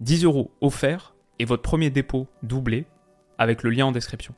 10 euros offerts et votre premier dépôt doublé avec le lien en description.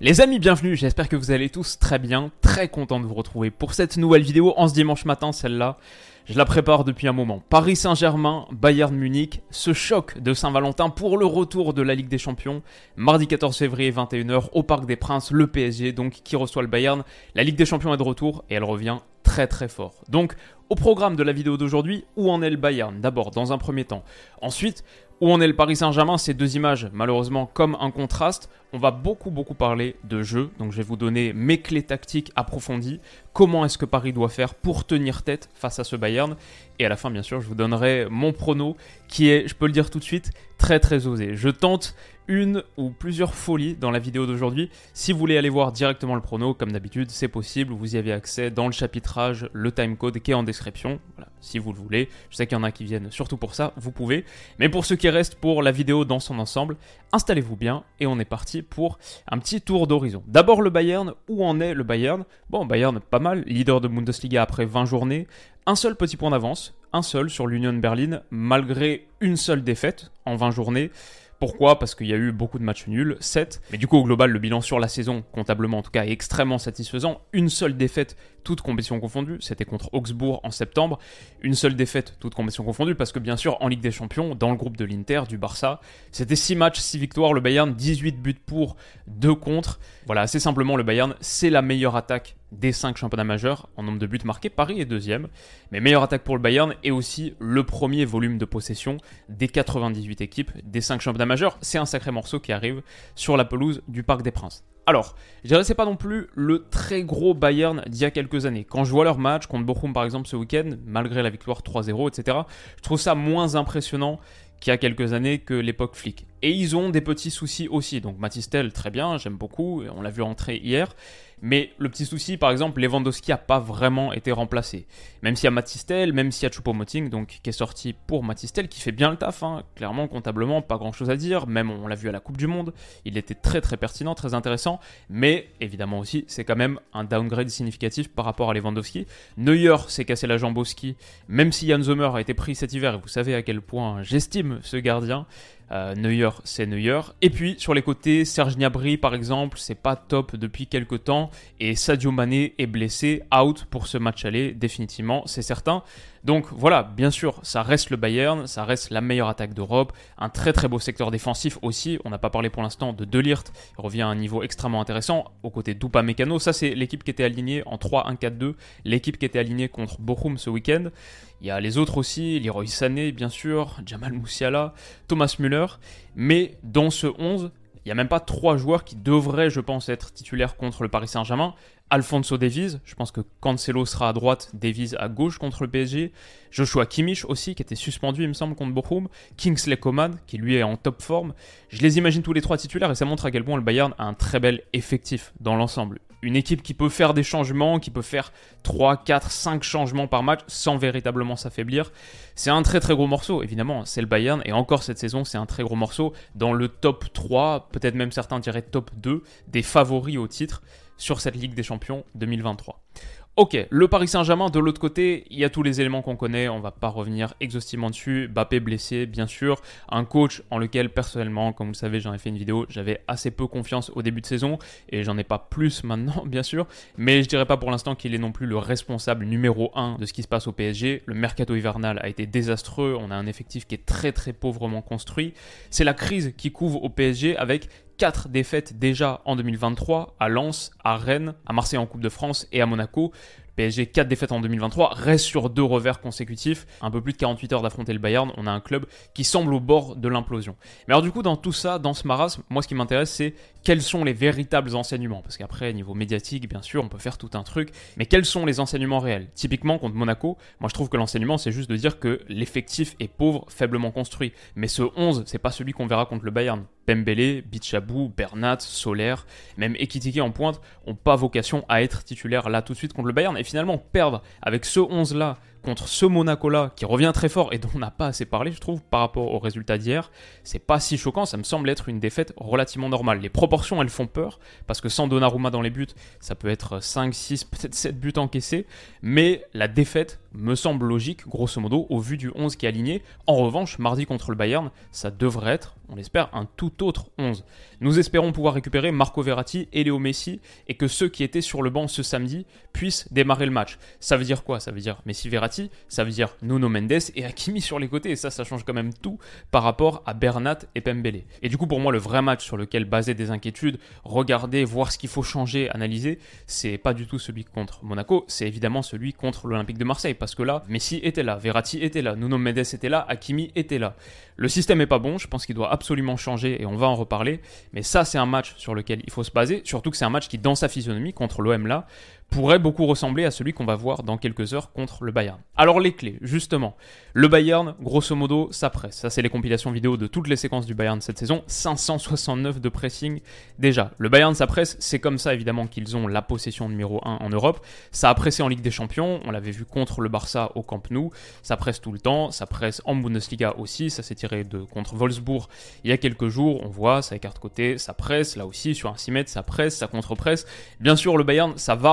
Les amis, bienvenue, j'espère que vous allez tous très bien, très content de vous retrouver pour cette nouvelle vidéo en ce dimanche matin, celle-là. Je la prépare depuis un moment. Paris Saint-Germain, Bayern Munich, ce choc de Saint-Valentin pour le retour de la Ligue des Champions. Mardi 14 février 21h au Parc des Princes, le PSG donc qui reçoit le Bayern. La Ligue des Champions est de retour et elle revient très très fort. Donc au programme de la vidéo d'aujourd'hui, où en est le Bayern? D'abord, dans un premier temps. Ensuite, où en est le Paris Saint-Germain? Ces deux images, malheureusement, comme un contraste. On va beaucoup, beaucoup parler de jeu. Donc, je vais vous donner mes clés tactiques approfondies. Comment est-ce que Paris doit faire pour tenir tête face à ce Bayern? Et à la fin, bien sûr, je vous donnerai mon prono qui est, je peux le dire tout de suite, très, très osé. Je tente une ou plusieurs folies dans la vidéo d'aujourd'hui. Si vous voulez aller voir directement le prono, comme d'habitude, c'est possible. Vous y avez accès dans le chapitrage, le timecode qui est en description. Voilà, si vous le voulez. Je sais qu'il y en a qui viennent surtout pour ça, vous pouvez. Mais pour ceux qui restent pour la vidéo dans son ensemble, installez-vous bien et on est parti pour un petit tour d'horizon. D'abord le Bayern, où en est le Bayern? Bon, Bayern pas mal, leader de Bundesliga après 20 journées. Un seul petit point d'avance, un seul sur l'Union Berlin, malgré une seule défaite en 20 journées. Pourquoi? Parce qu'il y a eu beaucoup de matchs nuls, 7. Mais du coup, au global, le bilan sur la saison, comptablement en tout cas, est extrêmement satisfaisant. Une seule défaite, toute compétition confondue, c'était contre Augsbourg en septembre. Une seule défaite, toute compétition confondue, parce que bien sûr, en Ligue des Champions, dans le groupe de l'Inter, du Barça, c'était 6 matchs, 6 victoires. Le Bayern, 18 buts pour, 2 contre. Voilà, assez simplement, le Bayern, c'est la meilleure attaque des 5 championnats majeurs en nombre de buts marqués. Paris est deuxième, mais meilleure attaque pour le Bayern et aussi le premier volume de possession des 98 équipes des 5 championnats majeurs. C'est un sacré morceau qui arrive sur la pelouse du Parc des Princes. Alors, je dirais c'est pas non plus le très gros Bayern d'il y a quelques années. Quand je vois leur match contre Bochum par exemple ce week-end, malgré la victoire 3-0, etc., je trouve ça moins impressionnant qu'il y a quelques années que l'époque flic. Et ils ont des petits soucis aussi. Donc Matistel, très bien, j'aime beaucoup, on l'a vu entrer hier. Mais le petit souci, par exemple, Lewandowski n'a pas vraiment été remplacé. Même s'il y a Matistel, même s'il y a Choupo-Moting, donc qui est sorti pour Matistel, qui fait bien le taf, hein. clairement, comptablement, pas grand chose à dire. Même on l'a vu à la Coupe du Monde, il était très très pertinent, très intéressant. Mais évidemment aussi, c'est quand même un downgrade significatif par rapport à Lewandowski. Neuer s'est cassé la jambe au ski, même si Jan Sommer a été pris cet hiver, et vous savez à quel point j'estime ce gardien. Euh, Neuer, c'est Neuer. Et puis sur les côtés, Serge Gnabry par exemple, c'est pas top depuis quelques temps. Et Sadio Mané est blessé, out pour ce match aller, définitivement, c'est certain. Donc voilà, bien sûr, ça reste le Bayern, ça reste la meilleure attaque d'Europe, un très très beau secteur défensif aussi. On n'a pas parlé pour l'instant de Delirte, il revient à un niveau extrêmement intéressant aux côtés d'Upa Mécano. Ça, c'est l'équipe qui était alignée en 3-1-4-2, l'équipe qui était alignée contre Bochum ce week-end. Il y a les autres aussi, Leroy Sané, bien sûr, Jamal Moussiala, Thomas Müller. Mais dans ce 11, il n'y a même pas trois joueurs qui devraient, je pense, être titulaires contre le Paris Saint-Germain. Alfonso Davies, je pense que Cancelo sera à droite, Davies à gauche contre le PSG. Joshua Kimmich aussi, qui était suspendu, il me semble, contre Bochum. Kingsley Coman, qui lui est en top forme. Je les imagine tous les trois titulaires et ça montre à quel point le Bayern a un très bel effectif dans l'ensemble. Une équipe qui peut faire des changements, qui peut faire 3, 4, 5 changements par match sans véritablement s'affaiblir. C'est un très très gros morceau, évidemment, c'est le Bayern, et encore cette saison, c'est un très gros morceau dans le top 3, peut-être même certains diraient top 2 des favoris au titre sur cette Ligue des Champions 2023. Ok, le Paris Saint-Germain, de l'autre côté, il y a tous les éléments qu'on connaît, on va pas revenir exhaustivement dessus. Bappé blessé, bien sûr. Un coach en lequel, personnellement, comme vous le savez, j'en ai fait une vidéo, j'avais assez peu confiance au début de saison, et j'en ai pas plus maintenant, bien sûr. Mais je dirais pas pour l'instant qu'il est non plus le responsable numéro 1 de ce qui se passe au PSG. Le mercato hivernal a été désastreux, on a un effectif qui est très très pauvrement construit. C'est la crise qui couvre au PSG avec 4 défaites déjà en 2023 à Lens, à Rennes, à Marseille en Coupe de France et à Monaco. PSG 4 défaites en 2023, reste sur deux revers consécutifs, un peu plus de 48 heures d'affronter le Bayern, on a un club qui semble au bord de l'implosion. Mais alors du coup dans tout ça, dans ce marasme, moi ce qui m'intéresse c'est quels sont les véritables enseignements? Parce qu'après niveau médiatique bien sûr on peut faire tout un truc, mais quels sont les enseignements réels? Typiquement contre Monaco, moi je trouve que l'enseignement c'est juste de dire que l'effectif est pauvre, faiblement construit, mais ce 11 c'est pas celui qu'on verra contre le Bayern. Pembele, Bichabou, Bernat, Solaire, même Ekitike en pointe, ont pas vocation à être titulaires là tout de suite contre le Bayern. Et finalement, perdre avec ce 11 là contre ce Monaco-là, qui revient très fort et dont on n'a pas assez parlé, je trouve, par rapport au résultat d'hier, c'est pas si choquant, ça me semble être une défaite relativement normale. Les proportions, elles font peur, parce que sans Donnarumma dans les buts, ça peut être 5, 6, peut-être 7 buts encaissés, mais la défaite me semble logique, grosso modo, au vu du 11 qui est aligné. En revanche, mardi contre le Bayern, ça devrait être, on l'espère, un tout autre 11. Nous espérons pouvoir récupérer Marco Verratti et Léo Messi, et que ceux qui étaient sur le banc ce samedi puissent démarrer le match. Ça veut dire quoi? Ça veut dire Ça veut dire Nuno Mendes et Hakimi sur les côtés. Et ça, ça change quand même tout par rapport à Bernat et Pembele. Et du coup, pour moi, le vrai match sur lequel baser des inquiétudes, regarder, voir ce qu'il faut changer, analyser, c'est pas du tout celui contre Monaco, c'est évidemment celui contre l'Olympique de Marseille. Parce que là, Messi était là, Verratti était là, Nuno Mendes était là, Hakimi était là. Le système est pas bon, je pense qu'il doit absolument changer et on va en reparler. Mais ça, c'est un match sur lequel il faut se baser. Surtout que c'est un match qui, dans sa physionomie, contre l'OM là, pourrait beaucoup ressembler à celui qu'on va voir dans quelques heures contre le Bayern. Alors les clés, justement. Le Bayern, grosso modo, ça presse. Ça, c'est les compilations vidéo de toutes les séquences du Bayern cette saison. 569 de pressing déjà. Le Bayern, ça presse. C'est comme ça, évidemment, qu'ils ont la possession numéro 1 en Europe. Ça a pressé en Ligue des Champions. On l'avait vu contre le Barça au Camp Nou. Ça presse tout le temps. Ça presse en Bundesliga aussi. Ça s'est tiré de contre Wolfsburg il y a quelques jours. On voit, ça écarte côté. Ça presse. Là aussi, sur un 6 mètres, ça presse, ça contre-presse. Bien sûr, le Bayern, ça va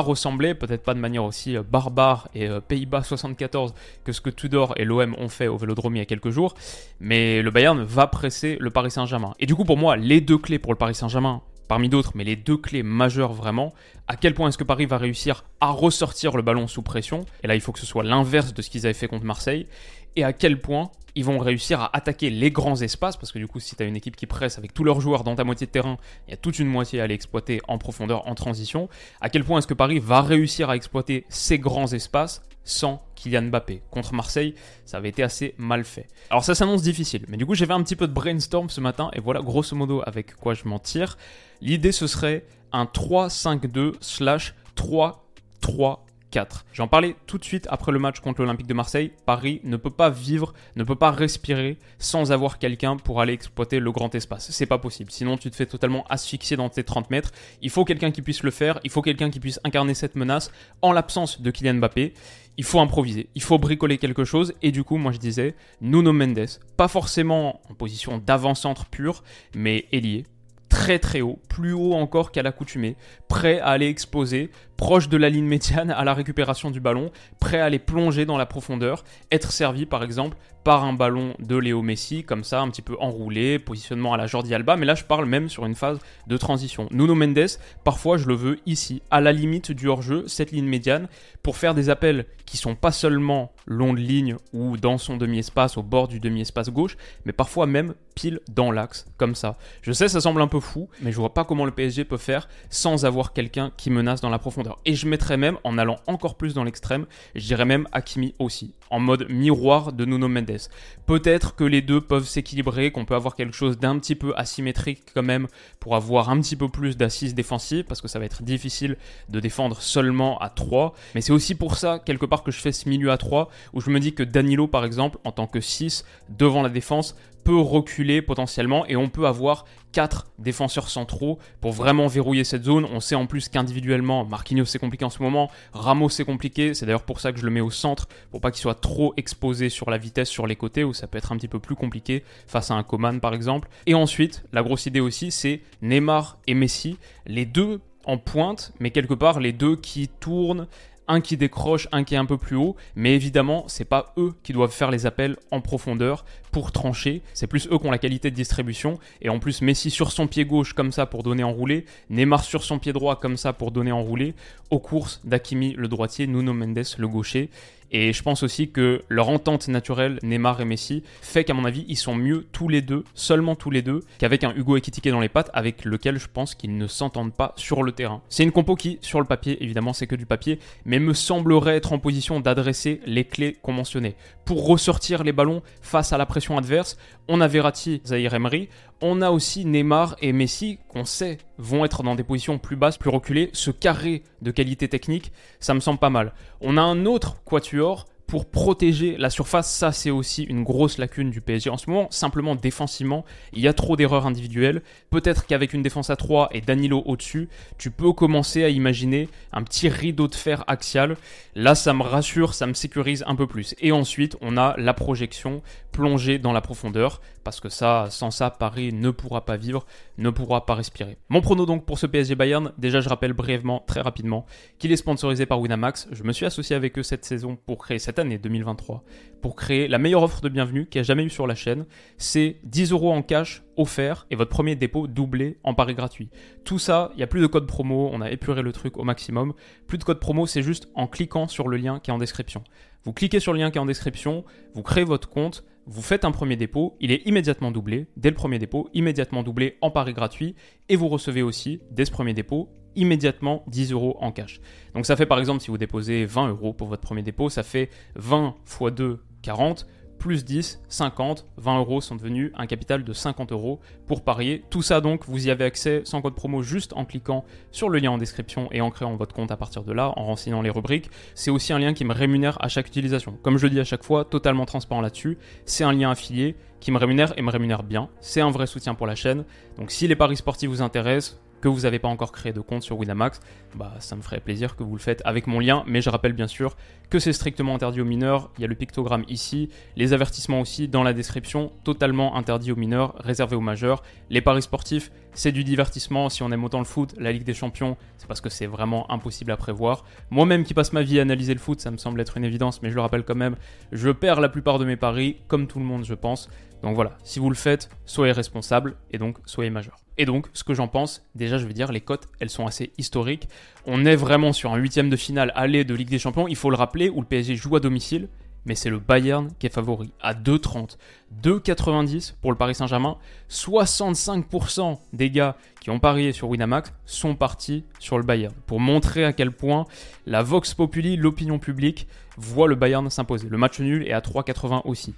peut-être pas de manière aussi euh, barbare et euh, Pays-Bas 74 que ce que Tudor et l'OM ont fait au Vélodrome il y a quelques jours, mais le Bayern va presser le Paris Saint-Germain. Et du coup, pour moi, les deux clés pour le Paris Saint-Germain, parmi d'autres, mais les deux clés majeures vraiment, à quel point est-ce que Paris va réussir à ressortir le ballon sous pression, et là il faut que ce soit l'inverse de ce qu'ils avaient fait contre Marseille, et à quel point ils vont réussir à attaquer les grands espaces, parce que du coup, si tu une équipe qui presse avec tous leurs joueurs dans ta moitié de terrain, il y a toute une moitié à aller exploiter en profondeur, en transition. À quel point est-ce que Paris va réussir à exploiter ces grands espaces sans Kylian Mbappé? Contre Marseille, ça avait été assez mal fait. Alors ça s'annonce difficile, mais du coup, j'ai fait un petit peu de brainstorm ce matin, et voilà grosso modo avec quoi je m'en tire. L'idée, ce serait un 3-5-2 slash 3-3 4. J'en parlais tout de suite après le match contre l'Olympique de Marseille. Paris ne peut pas vivre, ne peut pas respirer sans avoir quelqu'un pour aller exploiter le grand espace. C'est pas possible. Sinon, tu te fais totalement asphyxier dans tes 30 mètres. Il faut quelqu'un qui puisse le faire. Il faut quelqu'un qui puisse incarner cette menace en l'absence de Kylian Mbappé. Il faut improviser, il faut bricoler quelque chose. Et du coup, moi je disais Nuno Mendes, pas forcément en position d'avant-centre pur, mais ailier, très très haut, plus haut encore qu'à l'accoutumée, prêt à aller exploser, proche de la ligne médiane à la récupération du ballon, prêt à aller plonger dans la profondeur, être servi par exemple par un ballon de Léo Messi, comme ça, un petit peu enroulé, positionnement à la Jordi Alba, mais là je parle même sur une phase de transition. Nuno Mendes, parfois je le veux ici, à la limite du hors-jeu, cette ligne médiane, pour faire des appels qui sont pas seulement long de ligne ou dans son demi-espace, au bord du demi-espace gauche, mais parfois même pile dans l'axe, comme ça. Je sais, ça semble un peu fou, mais je vois pas comment le PSG peut faire sans avoir quelqu'un qui menace dans la profondeur. Et je mettrais même, en allant encore plus dans l'extrême, je dirais même Hakimi aussi, en mode miroir de Nuno Mendes. Peut-être que les deux peuvent s'équilibrer, qu'on peut avoir quelque chose d'un petit peu asymétrique quand même pour avoir un petit peu plus d'assises défensives, parce que ça va être difficile de défendre seulement à 3. Mais c'est aussi pour ça, quelque part, que je fais ce milieu à 3, où je me dis que Danilo, par exemple, en tant que 6, devant la défense, peut reculer potentiellement et on peut avoir 4 défenseurs centraux pour vraiment verrouiller cette zone. On sait en plus qu'individuellement, Marquinhos c'est compliqué en ce moment, Ramos c'est compliqué, c'est d'ailleurs pour ça que je le mets au centre, pour pas qu'il soit trop exposé sur la vitesse sur les côtés où ça peut être un petit peu plus compliqué face à un Coman par exemple. Et ensuite, la grosse idée aussi c'est Neymar et Messi, les deux en pointe, mais quelque part les deux qui tournent un qui décroche, un qui est un peu plus haut, mais évidemment, c'est pas eux qui doivent faire les appels en profondeur pour trancher, c'est plus eux qui ont la qualité de distribution, et en plus Messi sur son pied gauche comme ça pour donner enroulé, Neymar sur son pied droit comme ça pour donner enroulé, aux courses d'Akimi le droitier, Nuno Mendes le gaucher, Et je pense aussi que leur entente naturelle, Neymar et Messi, fait qu'à mon avis, ils sont mieux tous les deux, seulement tous les deux, qu'avec un Hugo Ekitike dans les pattes, avec lequel je pense qu'ils ne s'entendent pas sur le terrain. C'est une compo qui, sur le papier, évidemment, c'est que du papier, mais me semblerait être en position d'adresser les clés qu'on mentionnait. Pour ressortir les ballons face à la pression adverse, on a Verratti, Zahir Emery, on a aussi Neymar et Messi qu'on sait vont être dans des positions plus basses, plus reculées. Ce carré de qualité technique, ça me semble pas mal. On a un autre quatuor pour protéger la surface. Ça, c'est aussi une grosse lacune du PSG en ce moment. Simplement défensivement, il y a trop d'erreurs individuelles. Peut-être qu'avec une défense à 3 et Danilo au-dessus, tu peux commencer à imaginer un petit rideau de fer axial. Là, ça me rassure, ça me sécurise un peu plus. Et ensuite, on a la projection plongée dans la profondeur. Parce que ça, sans ça, Paris ne pourra pas vivre, ne pourra pas respirer. Mon prono donc pour ce PSG Bayern, déjà je rappelle brièvement, très rapidement, qu'il est sponsorisé par Winamax. Je me suis associé avec eux cette saison pour créer cette année 2023 pour créer la meilleure offre de bienvenue qu'il y a jamais eu sur la chaîne. C'est 10 euros en cash offert et votre premier dépôt doublé en pari gratuit. Tout ça, il n'y a plus de code promo, on a épuré le truc au maximum. Plus de code promo, c'est juste en cliquant sur le lien qui est en description. Vous cliquez sur le lien qui est en description, vous créez votre compte, vous faites un premier dépôt, il est immédiatement doublé, dès le premier dépôt, immédiatement doublé en pari gratuit, et vous recevez aussi, dès ce premier dépôt, immédiatement 10 euros en cash. Donc ça fait par exemple, si vous déposez 20 euros pour votre premier dépôt, ça fait 20 x 2, 40 plus 10, 50, 20 euros sont devenus un capital de 50 euros pour parier. Tout ça donc, vous y avez accès sans code promo juste en cliquant sur le lien en description et en créant votre compte à partir de là, en renseignant les rubriques. C'est aussi un lien qui me rémunère à chaque utilisation. Comme je le dis à chaque fois, totalement transparent là-dessus, c'est un lien affilié qui me rémunère et me rémunère bien. C'est un vrai soutien pour la chaîne. Donc si les paris sportifs vous intéressent, que vous n'avez pas encore créé de compte sur Winamax, bah ça me ferait plaisir que vous le faites avec mon lien. Mais je rappelle bien sûr que c'est strictement interdit aux mineurs. Il y a le pictogramme ici, les avertissements aussi dans la description, totalement interdit aux mineurs, réservé aux majeurs. Les paris sportifs, c'est du divertissement. Si on aime autant le foot, la Ligue des Champions, c'est parce que c'est vraiment impossible à prévoir. Moi-même qui passe ma vie à analyser le foot, ça me semble être une évidence, mais je le rappelle quand même, je perds la plupart de mes paris, comme tout le monde, je pense. Donc voilà, si vous le faites, soyez responsable et donc soyez majeur. Et donc, ce que j'en pense, déjà, je veux dire, les cotes, elles sont assez historiques. On est vraiment sur un huitième de finale aller de Ligue des Champions, il faut le rappeler, où le PSG joue à domicile, mais c'est le Bayern qui est favori, à 2,30. 2,90 pour le Paris Saint-Germain. 65% des gars qui ont parié sur Winamax sont partis sur le Bayern, pour montrer à quel point la Vox Populi, l'opinion publique, voit le Bayern s'imposer. Le match nul est à 3,80 aussi.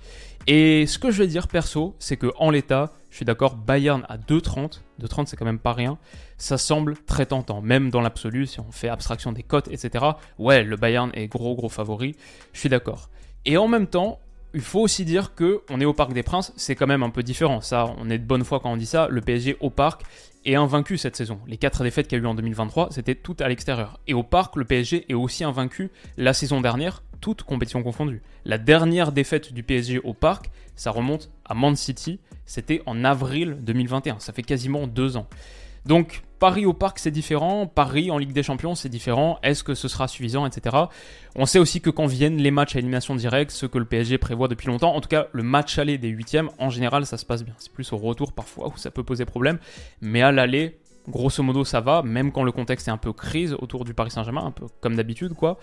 Et ce que je vais dire perso, c'est que en l'état, je suis d'accord, Bayern à 2,30, 2,30 c'est quand même pas rien, ça semble très tentant, même dans l'absolu, si on fait abstraction des cotes, etc. Ouais, le Bayern est gros gros favori, je suis d'accord. Et en même temps, il faut aussi dire que on est au Parc des Princes, c'est quand même un peu différent. Ça, on est de bonne foi quand on dit ça. Le PSG au Parc est invaincu cette saison. Les quatre défaites qu'il y a eu en 2023, c'était toutes à l'extérieur. Et au Parc, le PSG est aussi invaincu la saison dernière, toutes compétitions confondues. La dernière défaite du PSG au Parc, ça remonte à Man City. C'était en avril 2021. Ça fait quasiment deux ans. Donc Paris au parc c'est différent, Paris en Ligue des Champions c'est différent, est-ce que ce sera suffisant, etc. On sait aussi que quand viennent les matchs à élimination directe, ce que le PSG prévoit depuis longtemps, en tout cas le match aller des huitièmes, en général ça se passe bien. C'est plus au retour parfois où ça peut poser problème, mais à l'aller, grosso modo ça va, même quand le contexte est un peu crise autour du Paris Saint-Germain, un peu comme d'habitude quoi.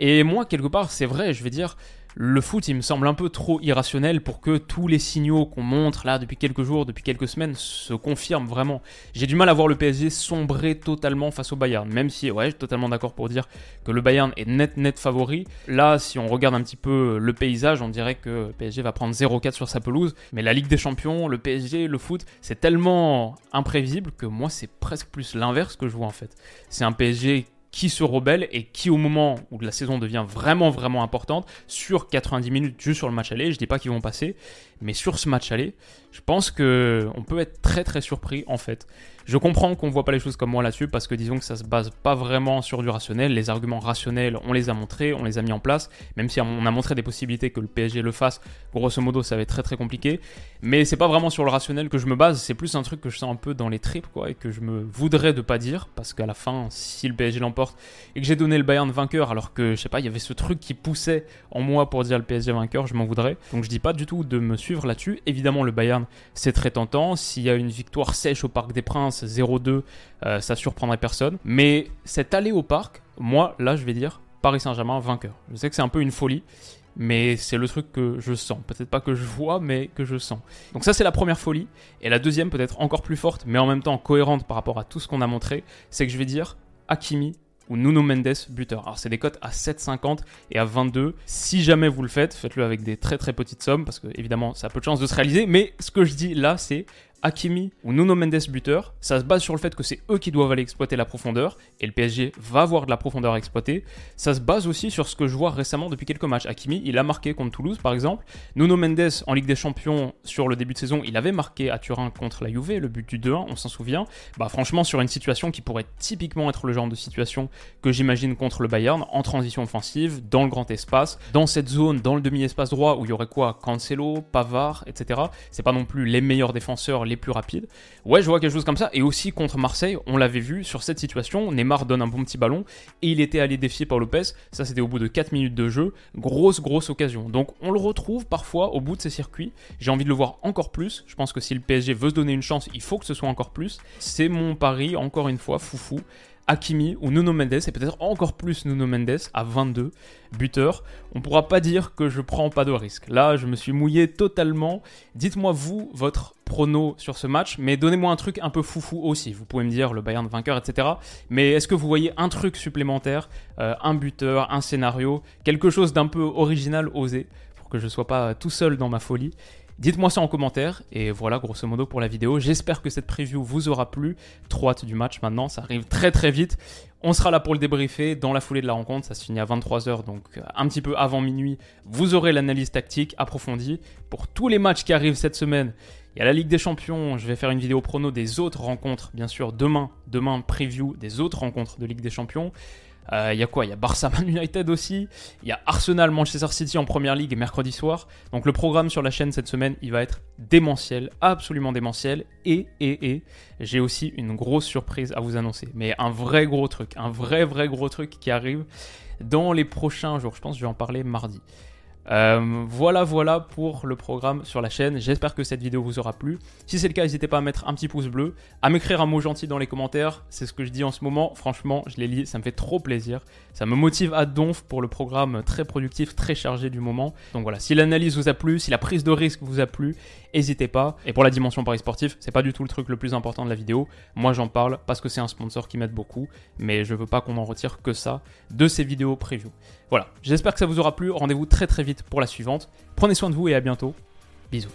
Et moi quelque part c'est vrai, je vais dire, le foot, il me semble un peu trop irrationnel pour que tous les signaux qu'on montre là depuis quelques jours, depuis quelques semaines, se confirment vraiment. J'ai du mal à voir le PSG sombrer totalement face au Bayern, même si, ouais, je suis totalement d'accord pour dire que le Bayern est net, net favori. Là, si on regarde un petit peu le paysage, on dirait que le PSG va prendre 0-4 sur sa pelouse, mais la Ligue des Champions, le PSG, le foot, c'est tellement imprévisible que moi, c'est presque plus l'inverse que je vois en fait. C'est un PSG qui se rebelle et qui au moment où la saison devient vraiment vraiment importante sur 90 minutes juste sur le match aller, je dis pas qu'ils vont passer, mais sur ce match aller, je pense que on peut être très très surpris en fait. Je comprends qu'on voit pas les choses comme moi là-dessus parce que disons que ça se base pas vraiment sur du rationnel. Les arguments rationnels, on les a montrés, on les a mis en place. Même si on a montré des possibilités que le PSG le fasse, grosso modo, ça va être très très compliqué. Mais c'est pas vraiment sur le rationnel que je me base. C'est plus un truc que je sens un peu dans les tripes quoi et que je me voudrais de pas dire parce qu'à la fin, si le PSG l'emporte et que j'ai donné le Bayern vainqueur alors que je sais pas, il y avait ce truc qui poussait en moi pour dire le PSG vainqueur, je m'en voudrais. Donc je dis pas du tout de me suivre là-dessus. Évidemment, le Bayern c'est très tentant. S'il y a une victoire sèche au Parc des Princes, 0-2, euh, ça surprendrait personne. Mais cette allée au parc, moi, là, je vais dire, Paris Saint-Germain vainqueur. Je sais que c'est un peu une folie, mais c'est le truc que je sens. Peut-être pas que je vois, mais que je sens. Donc ça, c'est la première folie. Et la deuxième, peut-être encore plus forte, mais en même temps cohérente par rapport à tout ce qu'on a montré, c'est que je vais dire Hakimi ou Nuno Mendes buteur. Alors c'est des cotes à 7,50 et à 22. Si jamais vous le faites, faites-le avec des très très petites sommes parce que évidemment ça a peu de chances de se réaliser. Mais ce que je dis là, c'est Hakimi ou Nuno Mendes buteur, ça se base sur le fait que c'est eux qui doivent aller exploiter la profondeur, et le PSG va avoir de la profondeur à exploiter. Ça se base aussi sur ce que je vois récemment depuis quelques matchs. Hakimi, il a marqué contre Toulouse par exemple. Nuno Mendes en Ligue des Champions sur le début de saison, il avait marqué à Turin contre la Juve, le but du 2-1, on s'en souvient. Bah franchement sur une situation qui pourrait typiquement être le genre de situation que j'imagine contre le Bayern, en transition offensive, dans le grand espace, dans cette zone, dans le demi-espace droit où il y aurait quoi? Cancelo, Pavard, etc. C'est pas non plus les meilleurs défenseurs les plus rapides. Ouais, je vois quelque chose comme ça. Et aussi contre Marseille, on l'avait vu sur cette situation. Neymar donne un bon petit ballon et il était allé défier Paul Lopez. Ça, c'était au bout de 4 minutes de jeu. Grosse, grosse occasion. Donc, on le retrouve parfois au bout de ces circuits. J'ai envie de le voir encore plus. Je pense que si le PSG veut se donner une chance, il faut que ce soit encore plus. C'est mon pari, encore une fois, foufou. Hakimi ou Nuno Mendes, et peut-être encore plus Nuno Mendes à 22 buteurs. On pourra pas dire que je prends pas de risque. Là, je me suis mouillé totalement. Dites-moi vous votre prono sur ce match, mais donnez-moi un truc un peu foufou aussi. Vous pouvez me dire le Bayern vainqueur, etc. Mais est-ce que vous voyez un truc supplémentaire, euh, un buteur, un scénario, quelque chose d'un peu original, osé, pour que je sois pas tout seul dans ma folie? Dites-moi ça en commentaire, et voilà grosso modo pour la vidéo. J'espère que cette preview vous aura plu. Trop hâte du match maintenant, ça arrive très très vite. On sera là pour le débriefer dans la foulée de la rencontre, ça se finit à 23h, donc euh, un petit peu avant minuit. Vous aurez l'analyse tactique approfondie pour tous les matchs qui arrivent cette semaine. Il y a la Ligue des Champions, je vais faire une vidéo prono des autres rencontres, bien sûr, demain, demain preview des autres rencontres de Ligue des Champions. Il euh, y a quoi? Il y a Barça Man United aussi. Il y a Arsenal Manchester City en première ligue mercredi soir. Donc le programme sur la chaîne cette semaine, il va être démentiel, absolument démentiel. Et, et, et, j'ai aussi une grosse surprise à vous annoncer. Mais un vrai gros truc, un vrai, vrai gros truc qui arrive dans les prochains jours. Je pense que je vais en parler mardi. Euh, voilà, voilà pour le programme sur la chaîne. J'espère que cette vidéo vous aura plu. Si c'est le cas, n'hésitez pas à mettre un petit pouce bleu, à m'écrire un mot gentil dans les commentaires. C'est ce que je dis en ce moment. Franchement, je les lis, ça me fait trop plaisir. Ça me motive à donf pour le programme très productif, très chargé du moment. Donc voilà, si l'analyse vous a plu, si la prise de risque vous a plu, n'hésitez pas. Et pour la dimension Paris sportif, c'est pas du tout le truc le plus important de la vidéo. Moi, j'en parle parce que c'est un sponsor qui m'aide beaucoup, mais je veux pas qu'on en retire que ça de ces vidéos preview. Voilà, j'espère que ça vous aura plu. Rendez-vous très très vite pour la suivante. Prenez soin de vous et à bientôt. Bisous.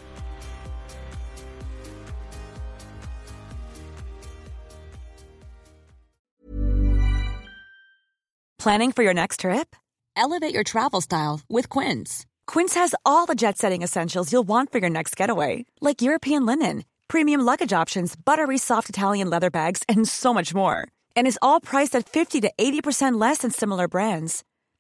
Planning for your next trip? Elevate your travel style with Quince. Quince has all the jet setting essentials you'll want for your next getaway, like European linen, premium luggage options, buttery soft Italian leather bags, and so much more. And is all priced at 50 to 80% less than similar brands.